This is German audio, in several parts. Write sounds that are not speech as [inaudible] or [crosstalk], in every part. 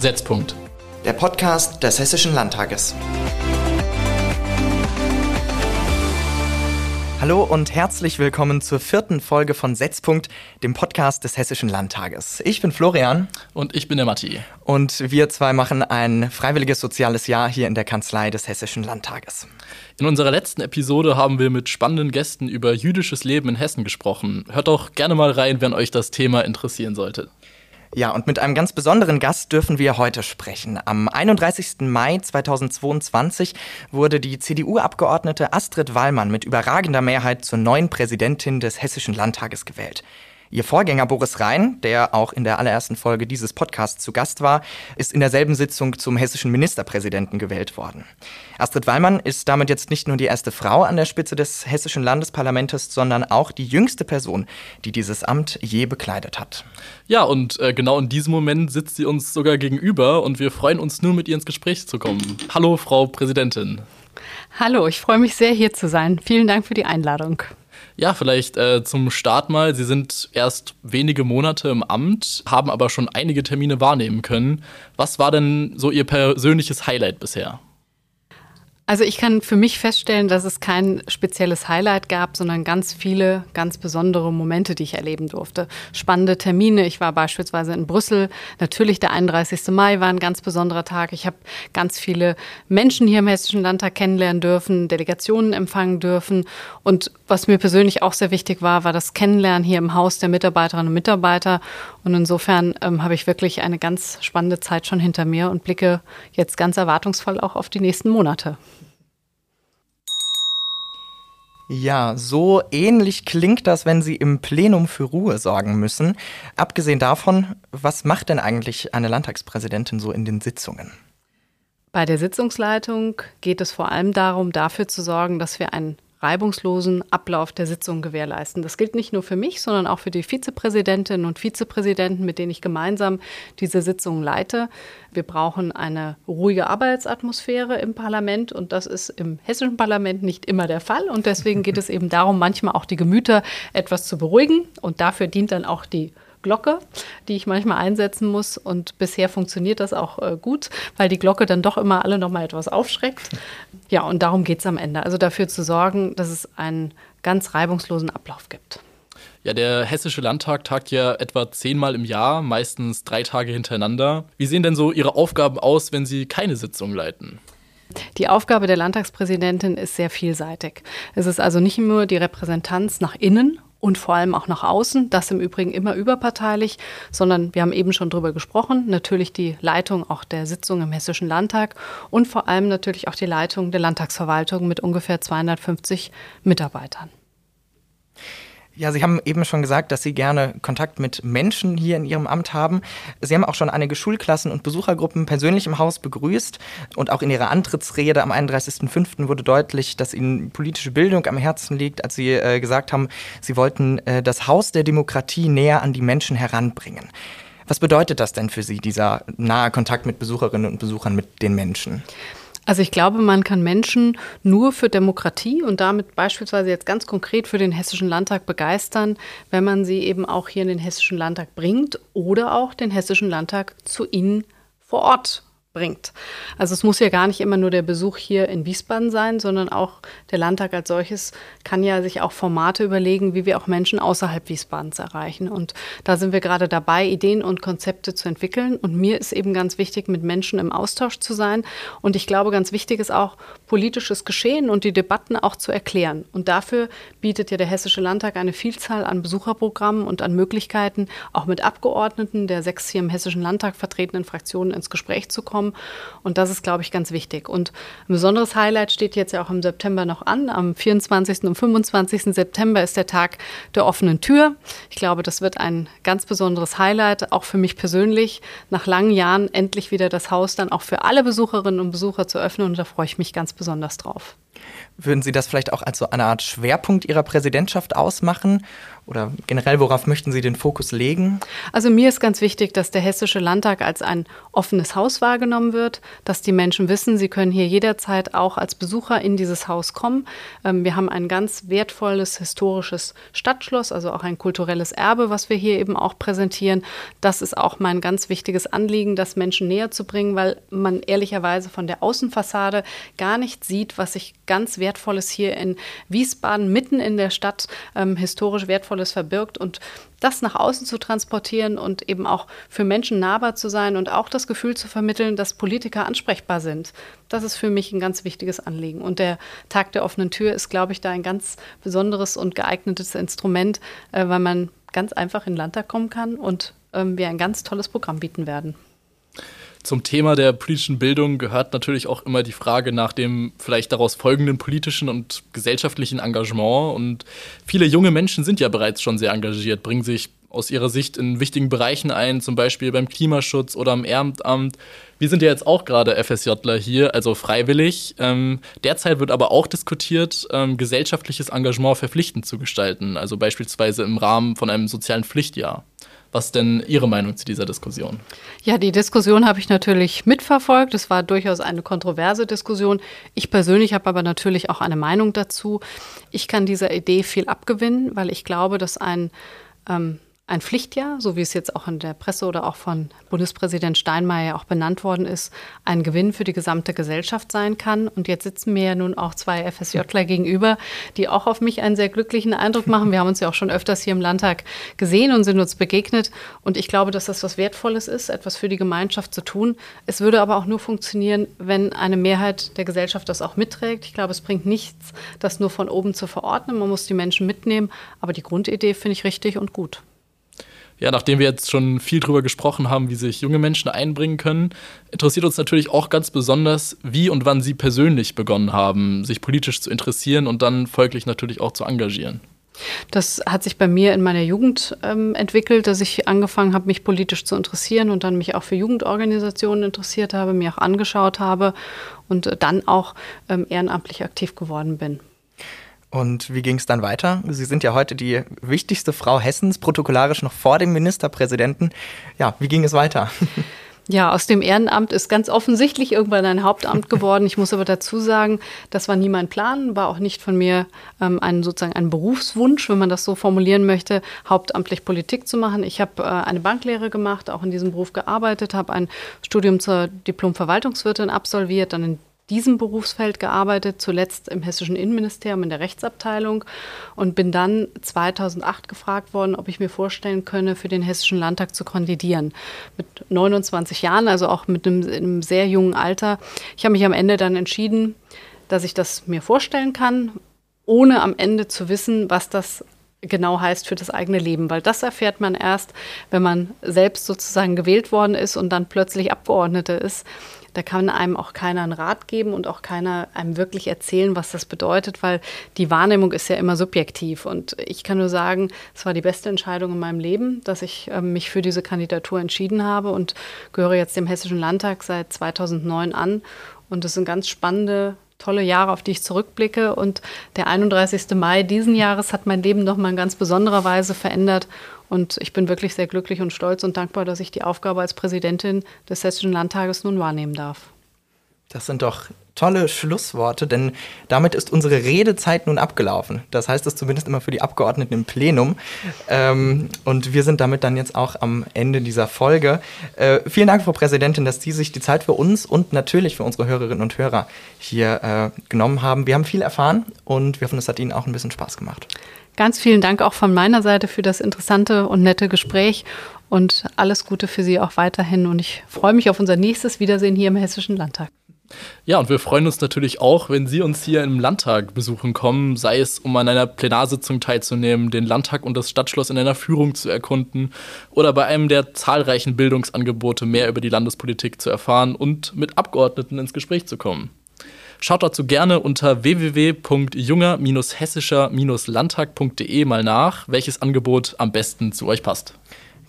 Setzpunkt. Der Podcast des Hessischen Landtages. Hallo und herzlich willkommen zur vierten Folge von Setzpunkt, dem Podcast des Hessischen Landtages. Ich bin Florian. Und ich bin der Matti. Und wir zwei machen ein freiwilliges soziales Jahr hier in der Kanzlei des Hessischen Landtages. In unserer letzten Episode haben wir mit spannenden Gästen über jüdisches Leben in Hessen gesprochen. Hört doch gerne mal rein, wenn euch das Thema interessieren sollte. Ja, und mit einem ganz besonderen Gast dürfen wir heute sprechen. Am 31. Mai 2022 wurde die CDU-Abgeordnete Astrid Wallmann mit überragender Mehrheit zur neuen Präsidentin des Hessischen Landtages gewählt. Ihr Vorgänger Boris Rhein, der auch in der allerersten Folge dieses Podcasts zu Gast war, ist in derselben Sitzung zum hessischen Ministerpräsidenten gewählt worden. Astrid Wallmann ist damit jetzt nicht nur die erste Frau an der Spitze des hessischen Landesparlamentes, sondern auch die jüngste Person, die dieses Amt je bekleidet hat. Ja, und äh, genau in diesem Moment sitzt sie uns sogar gegenüber und wir freuen uns nur mit ihr ins Gespräch zu kommen. Hallo, Frau Präsidentin. Hallo, ich freue mich sehr, hier zu sein. Vielen Dank für die Einladung. Ja, vielleicht äh, zum Start mal. Sie sind erst wenige Monate im Amt, haben aber schon einige Termine wahrnehmen können. Was war denn so Ihr persönliches Highlight bisher? Also ich kann für mich feststellen, dass es kein spezielles Highlight gab, sondern ganz viele ganz besondere Momente, die ich erleben durfte. Spannende Termine. Ich war beispielsweise in Brüssel. Natürlich der 31. Mai war ein ganz besonderer Tag. Ich habe ganz viele Menschen hier im Hessischen Landtag kennenlernen dürfen, Delegationen empfangen dürfen. Und was mir persönlich auch sehr wichtig war, war das Kennenlernen hier im Haus der Mitarbeiterinnen und Mitarbeiter. Und insofern ähm, habe ich wirklich eine ganz spannende Zeit schon hinter mir und blicke jetzt ganz erwartungsvoll auch auf die nächsten Monate. Ja, so ähnlich klingt das, wenn Sie im Plenum für Ruhe sorgen müssen. Abgesehen davon, was macht denn eigentlich eine Landtagspräsidentin so in den Sitzungen? Bei der Sitzungsleitung geht es vor allem darum, dafür zu sorgen, dass wir ein reibungslosen Ablauf der Sitzung gewährleisten. Das gilt nicht nur für mich, sondern auch für die Vizepräsidentinnen und Vizepräsidenten, mit denen ich gemeinsam diese Sitzung leite. Wir brauchen eine ruhige Arbeitsatmosphäre im Parlament und das ist im hessischen Parlament nicht immer der Fall. Und deswegen geht es eben darum, manchmal auch die Gemüter etwas zu beruhigen. Und dafür dient dann auch die Glocke, die ich manchmal einsetzen muss. Und bisher funktioniert das auch äh, gut, weil die Glocke dann doch immer alle noch mal etwas aufschreckt. [laughs] Ja, und darum geht es am Ende. Also dafür zu sorgen, dass es einen ganz reibungslosen Ablauf gibt. Ja, der Hessische Landtag tagt ja etwa zehnmal im Jahr, meistens drei Tage hintereinander. Wie sehen denn so Ihre Aufgaben aus, wenn Sie keine Sitzung leiten? Die Aufgabe der Landtagspräsidentin ist sehr vielseitig. Es ist also nicht nur die Repräsentanz nach innen und vor allem auch nach außen. Das im Übrigen immer überparteilich, sondern wir haben eben schon drüber gesprochen. Natürlich die Leitung auch der Sitzung im Hessischen Landtag und vor allem natürlich auch die Leitung der Landtagsverwaltung mit ungefähr 250 Mitarbeitern. Ja, Sie haben eben schon gesagt, dass Sie gerne Kontakt mit Menschen hier in Ihrem Amt haben. Sie haben auch schon einige Schulklassen und Besuchergruppen persönlich im Haus begrüßt. Und auch in Ihrer Antrittsrede am 31.05. wurde deutlich, dass Ihnen politische Bildung am Herzen liegt, als Sie äh, gesagt haben, Sie wollten äh, das Haus der Demokratie näher an die Menschen heranbringen. Was bedeutet das denn für Sie, dieser nahe Kontakt mit Besucherinnen und Besuchern, mit den Menschen? Also ich glaube, man kann Menschen nur für Demokratie und damit beispielsweise jetzt ganz konkret für den Hessischen Landtag begeistern, wenn man sie eben auch hier in den Hessischen Landtag bringt oder auch den Hessischen Landtag zu ihnen vor Ort bringt. Also es muss ja gar nicht immer nur der Besuch hier in Wiesbaden sein, sondern auch der Landtag als solches kann ja sich auch Formate überlegen, wie wir auch Menschen außerhalb Wiesbadens erreichen. Und da sind wir gerade dabei, Ideen und Konzepte zu entwickeln. Und mir ist eben ganz wichtig, mit Menschen im Austausch zu sein. Und ich glaube, ganz wichtig ist auch, politisches Geschehen und die Debatten auch zu erklären. Und dafür bietet ja der Hessische Landtag eine Vielzahl an Besucherprogrammen und an Möglichkeiten, auch mit Abgeordneten der sechs hier im Hessischen Landtag vertretenen Fraktionen ins Gespräch zu kommen kommen. Und das ist, glaube ich, ganz wichtig. Und ein besonderes Highlight steht jetzt ja auch im September noch an. Am 24. und 25. September ist der Tag der offenen Tür. Ich glaube, das wird ein ganz besonderes Highlight, auch für mich persönlich, nach langen Jahren endlich wieder das Haus dann auch für alle Besucherinnen und Besucher zu öffnen. Und da freue ich mich ganz besonders drauf. Würden Sie das vielleicht auch als so eine Art Schwerpunkt Ihrer Präsidentschaft ausmachen? Oder generell, worauf möchten Sie den Fokus legen? Also mir ist ganz wichtig, dass der Hessische Landtag als ein offenes Haus wahrgenommen wird, dass die Menschen wissen, sie können hier jederzeit auch als Besucher in dieses Haus kommen. Ähm, wir haben ein ganz wertvolles historisches Stadtschloss, also auch ein kulturelles Erbe, was wir hier eben auch präsentieren. Das ist auch mein ganz wichtiges Anliegen, das Menschen näher zu bringen, weil man ehrlicherweise von der Außenfassade gar nicht sieht, was sich ganz Wertvolles hier in Wiesbaden mitten in der Stadt ähm, historisch wertvolles verbirgt und das nach außen zu transportieren und eben auch für Menschen nahbar zu sein und auch das Gefühl zu vermitteln, dass Politiker ansprechbar sind. Das ist für mich ein ganz wichtiges Anliegen. Und der Tag der offenen Tür ist, glaube ich, da ein ganz besonderes und geeignetes Instrument, äh, weil man ganz einfach in den Landtag kommen kann und ähm, wir ein ganz tolles Programm bieten werden. Zum Thema der politischen Bildung gehört natürlich auch immer die Frage nach dem vielleicht daraus folgenden politischen und gesellschaftlichen Engagement. Und viele junge Menschen sind ja bereits schon sehr engagiert, bringen sich aus ihrer Sicht in wichtigen Bereichen ein, zum Beispiel beim Klimaschutz oder am Ehrenamt. Wir sind ja jetzt auch gerade FSJler hier, also freiwillig. Ähm, derzeit wird aber auch diskutiert, ähm, gesellschaftliches Engagement verpflichtend zu gestalten, also beispielsweise im Rahmen von einem sozialen Pflichtjahr. Was denn Ihre Meinung zu dieser Diskussion? Ja, die Diskussion habe ich natürlich mitverfolgt. Es war durchaus eine kontroverse Diskussion. Ich persönlich habe aber natürlich auch eine Meinung dazu. Ich kann dieser Idee viel abgewinnen, weil ich glaube, dass ein ähm, ein Pflichtjahr, so wie es jetzt auch in der Presse oder auch von Bundespräsident Steinmeier auch benannt worden ist, ein Gewinn für die gesamte Gesellschaft sein kann. Und jetzt sitzen mir ja nun auch zwei FSJler gegenüber, die auch auf mich einen sehr glücklichen Eindruck machen. Wir haben uns ja auch schon öfters hier im Landtag gesehen und sind uns begegnet. Und ich glaube, dass das was Wertvolles ist, etwas für die Gemeinschaft zu tun. Es würde aber auch nur funktionieren, wenn eine Mehrheit der Gesellschaft das auch mitträgt. Ich glaube, es bringt nichts, das nur von oben zu verordnen. Man muss die Menschen mitnehmen. Aber die Grundidee finde ich richtig und gut. Ja, nachdem wir jetzt schon viel darüber gesprochen haben, wie sich junge Menschen einbringen können, interessiert uns natürlich auch ganz besonders, wie und wann Sie persönlich begonnen haben, sich politisch zu interessieren und dann folglich natürlich auch zu engagieren. Das hat sich bei mir in meiner Jugend ähm, entwickelt, dass ich angefangen habe, mich politisch zu interessieren und dann mich auch für Jugendorganisationen interessiert habe, mir auch angeschaut habe und dann auch ähm, ehrenamtlich aktiv geworden bin. Und wie ging es dann weiter? Sie sind ja heute die wichtigste Frau Hessens, protokollarisch noch vor dem Ministerpräsidenten. Ja, wie ging es weiter? [laughs] Ja, aus dem Ehrenamt ist ganz offensichtlich irgendwann ein Hauptamt [laughs] geworden. Ich muss aber dazu sagen, das war nie mein Plan, war auch nicht von mir ähm, ein sozusagen ein Berufswunsch, wenn man das so formulieren möchte, hauptamtlich Politik zu machen. Ich habe äh, eine Banklehre gemacht, auch in diesem Beruf gearbeitet, habe ein Studium zur Diplom-Verwaltungswirtin absolviert, dann in diesem Berufsfeld gearbeitet, zuletzt im hessischen Innenministerium in der Rechtsabteilung und bin dann 2008 gefragt worden, ob ich mir vorstellen könne, für den hessischen Landtag zu kandidieren. Mit 29 Jahren, also auch mit einem, einem sehr jungen Alter. Ich habe mich am Ende dann entschieden, dass ich das mir vorstellen kann, ohne am Ende zu wissen, was das genau heißt für das eigene Leben, weil das erfährt man erst, wenn man selbst sozusagen gewählt worden ist und dann plötzlich Abgeordnete ist. Da kann einem auch keiner einen Rat geben und auch keiner einem wirklich erzählen, was das bedeutet, weil die Wahrnehmung ist ja immer subjektiv. Und ich kann nur sagen, es war die beste Entscheidung in meinem Leben, dass ich äh, mich für diese Kandidatur entschieden habe und gehöre jetzt dem Hessischen Landtag seit 2009 an. Und es sind ganz spannende tolle Jahre, auf die ich zurückblicke. Und der 31. Mai diesen Jahres hat mein Leben nochmal in ganz besonderer Weise verändert. Und ich bin wirklich sehr glücklich und stolz und dankbar, dass ich die Aufgabe als Präsidentin des Hessischen Landtages nun wahrnehmen darf. Das sind doch tolle Schlussworte, denn damit ist unsere Redezeit nun abgelaufen. Das heißt es zumindest immer für die Abgeordneten im Plenum. Ähm, und wir sind damit dann jetzt auch am Ende dieser Folge. Äh, vielen Dank, Frau Präsidentin, dass Sie sich die Zeit für uns und natürlich für unsere Hörerinnen und Hörer hier äh, genommen haben. Wir haben viel erfahren und wir hoffen, es hat Ihnen auch ein bisschen Spaß gemacht. Ganz vielen Dank auch von meiner Seite für das interessante und nette Gespräch und alles Gute für Sie auch weiterhin. Und ich freue mich auf unser nächstes Wiedersehen hier im Hessischen Landtag. Ja, und wir freuen uns natürlich auch, wenn Sie uns hier im Landtag besuchen kommen, sei es um an einer Plenarsitzung teilzunehmen, den Landtag und das Stadtschloss in einer Führung zu erkunden oder bei einem der zahlreichen Bildungsangebote mehr über die Landespolitik zu erfahren und mit Abgeordneten ins Gespräch zu kommen. Schaut dazu gerne unter www.junger-hessischer-landtag.de mal nach, welches Angebot am besten zu euch passt.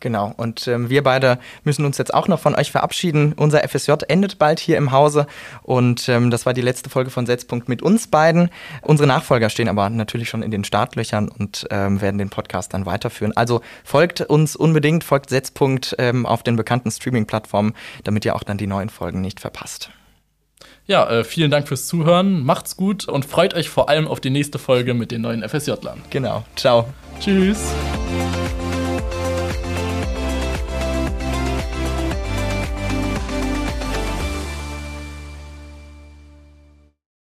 Genau. Und ähm, wir beide müssen uns jetzt auch noch von euch verabschieden. Unser FSJ endet bald hier im Hause. Und ähm, das war die letzte Folge von Setzpunkt mit uns beiden. Unsere Nachfolger stehen aber natürlich schon in den Startlöchern und ähm, werden den Podcast dann weiterführen. Also folgt uns unbedingt, folgt Setzpunkt ähm, auf den bekannten Streaming-Plattformen, damit ihr auch dann die neuen Folgen nicht verpasst. Ja, äh, vielen Dank fürs Zuhören. Macht's gut und freut euch vor allem auf die nächste Folge mit den neuen FSJ-Lern. Genau. Ciao. Tschüss.